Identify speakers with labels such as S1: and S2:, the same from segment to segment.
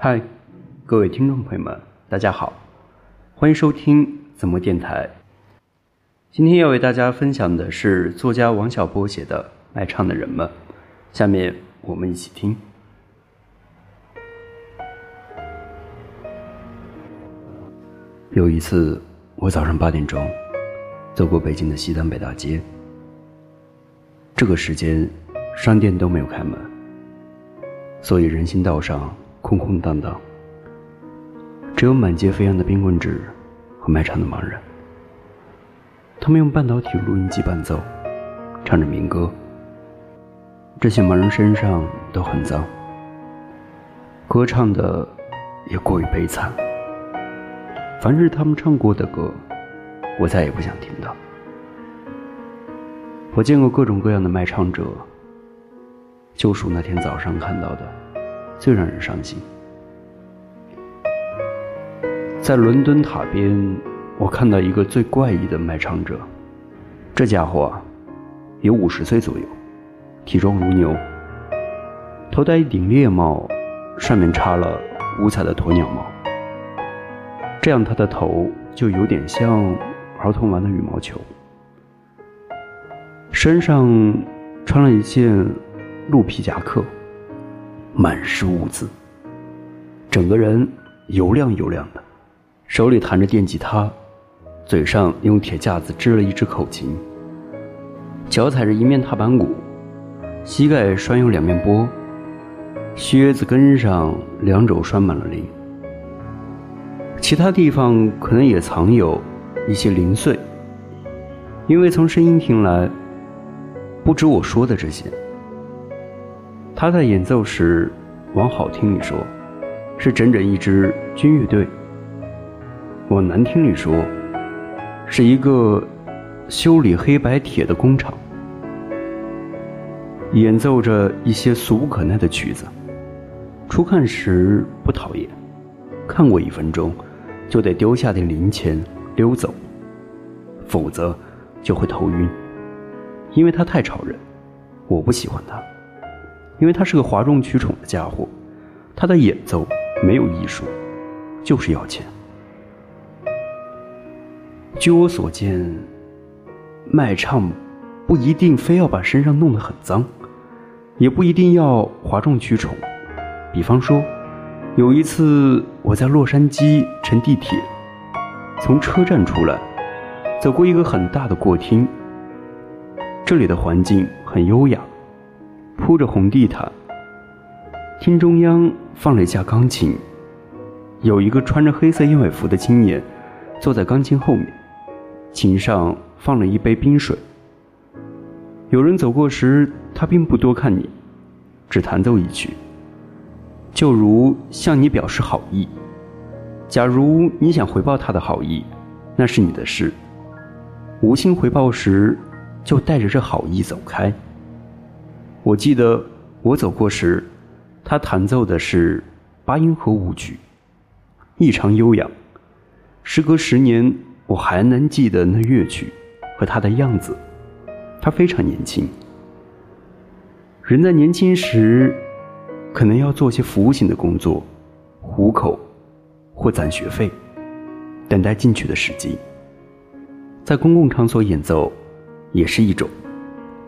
S1: 嗨，各位听众朋友们，大家好，欢迎收听怎么电台。今天要为大家分享的是作家王小波写的《卖唱的人们》，下面我们一起听。有一次，我早上八点钟走过北京的西单北大街，这个时间商店都没有开门，所以人行道上空空荡荡，只有满街飞扬的冰棍纸和卖唱的盲人。他们用半导体录音机伴奏，唱着民歌。这些盲人身上都很脏，歌唱的也过于悲惨。凡是他们唱过的歌，我再也不想听到。我见过各种各样的卖唱者，就数那天早上看到的，最让人伤心。在伦敦塔边，我看到一个最怪异的卖唱者，这家伙啊，有五十岁左右，体壮如牛，头戴一顶猎帽，上面插了五彩的鸵鸟毛。这样，他的头就有点像儿童玩的羽毛球。身上穿了一件鹿皮夹克，满是污渍。整个人油亮油亮的，手里弹着电吉他，嘴上用铁架子支了一只口琴，脚踩着一面踏板鼓，膝盖拴有两面波，靴子跟上两肘拴满了铃。其他地方可能也藏有一些零碎，因为从声音听来，不止我说的这些。他在演奏时，往好听里说，是整整一支军乐队；往难听里说，是一个修理黑白铁的工厂，演奏着一些俗不可耐的曲子。初看时不讨厌，看过一分钟。就得丢下点零钱溜走，否则就会头晕，因为他太吵人。我不喜欢他，因为他是个哗众取宠的家伙。他的演奏没有艺术，就是要钱。据我所见，卖唱不一定非要把身上弄得很脏，也不一定要哗众取宠。比方说。有一次，我在洛杉矶乘地铁，从车站出来，走过一个很大的过厅。这里的环境很优雅，铺着红地毯。厅中央放了一架钢琴，有一个穿着黑色燕尾服的青年坐在钢琴后面，琴上放了一杯冰水。有人走过时，他并不多看你，只弹奏一曲。就如向你表示好意，假如你想回报他的好意，那是你的事。无心回报时，就带着这好意走开。我记得我走过时，他弹奏的是八音盒舞曲，异常悠扬。时隔十年，我还能记得那乐曲和他的样子。他非常年轻。人在年轻时。可能要做些服务性的工作，糊口或攒学费，等待进取的时机。在公共场所演奏也是一种，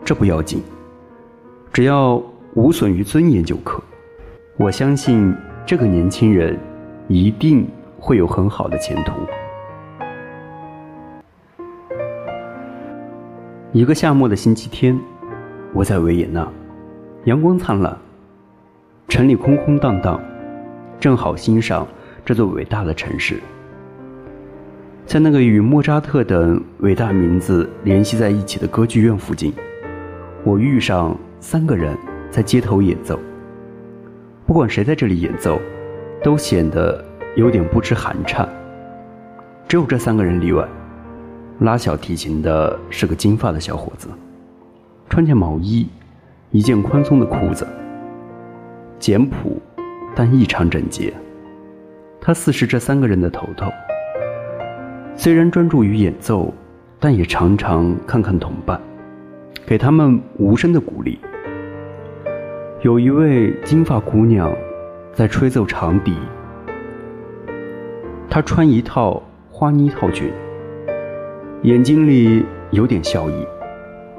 S1: 这不要紧，只要无损于尊严就可。我相信这个年轻人一定会有很好的前途。一个夏末的星期天，我在维也纳，阳光灿烂。城里空空荡荡，正好欣赏这座伟大的城市。在那个与莫扎特等伟大名字联系在一起的歌剧院附近，我遇上三个人在街头演奏。不管谁在这里演奏，都显得有点不知寒颤。只有这三个人例外，拉小提琴的是个金发的小伙子，穿件毛衣，一件宽松的裤子。简朴，但异常整洁。他似是这三个人的头头。虽然专注于演奏，但也常常看看同伴，给他们无声的鼓励。有一位金发姑娘，在吹奏长笛。她穿一套花呢套裙，眼睛里有点笑意。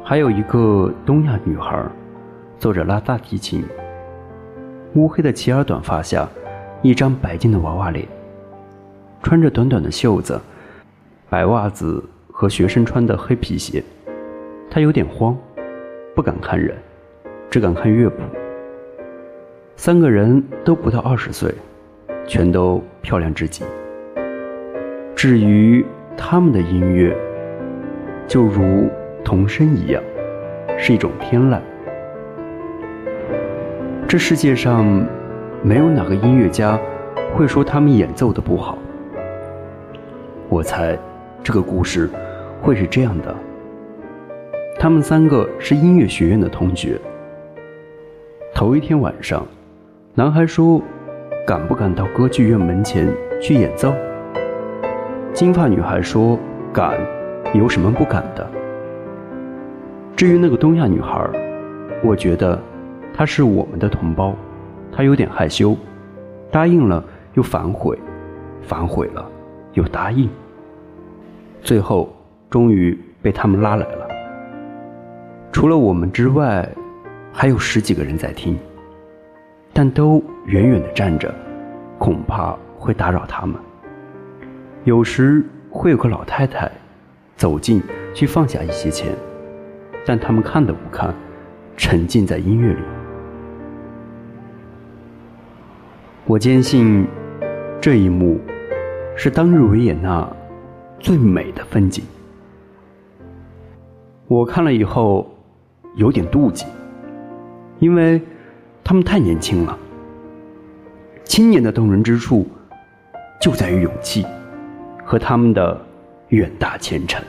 S1: 还有一个东亚女孩，坐着拉大提琴。乌黑的齐耳短发下，一张白净的娃娃脸，穿着短短的袖子、白袜子和学生穿的黑皮鞋。她有点慌，不敢看人，只敢看乐谱。三个人都不到二十岁，全都漂亮至极。至于他们的音乐，就如童声一样，是一种天籁。这世界上没有哪个音乐家会说他们演奏的不好。我猜，这个故事会是这样的：他们三个是音乐学院的同学。头一天晚上，男孩说：“敢不敢到歌剧院门前去演奏？”金发女孩说：“敢，有什么不敢的？”至于那个东亚女孩，我觉得。她是我们的同胞，她有点害羞，答应了又反悔，反悔了又答应，最后终于被他们拉来了。除了我们之外，还有十几个人在听，但都远远的站着，恐怕会打扰他们。有时会有个老太太走近去放下一些钱，但他们看都不看，沉浸在音乐里。我坚信，这一幕是当日维也纳最美的风景。我看了以后有点妒忌，因为他们太年轻了。青年的动人之处就在于勇气和他们的远大前程。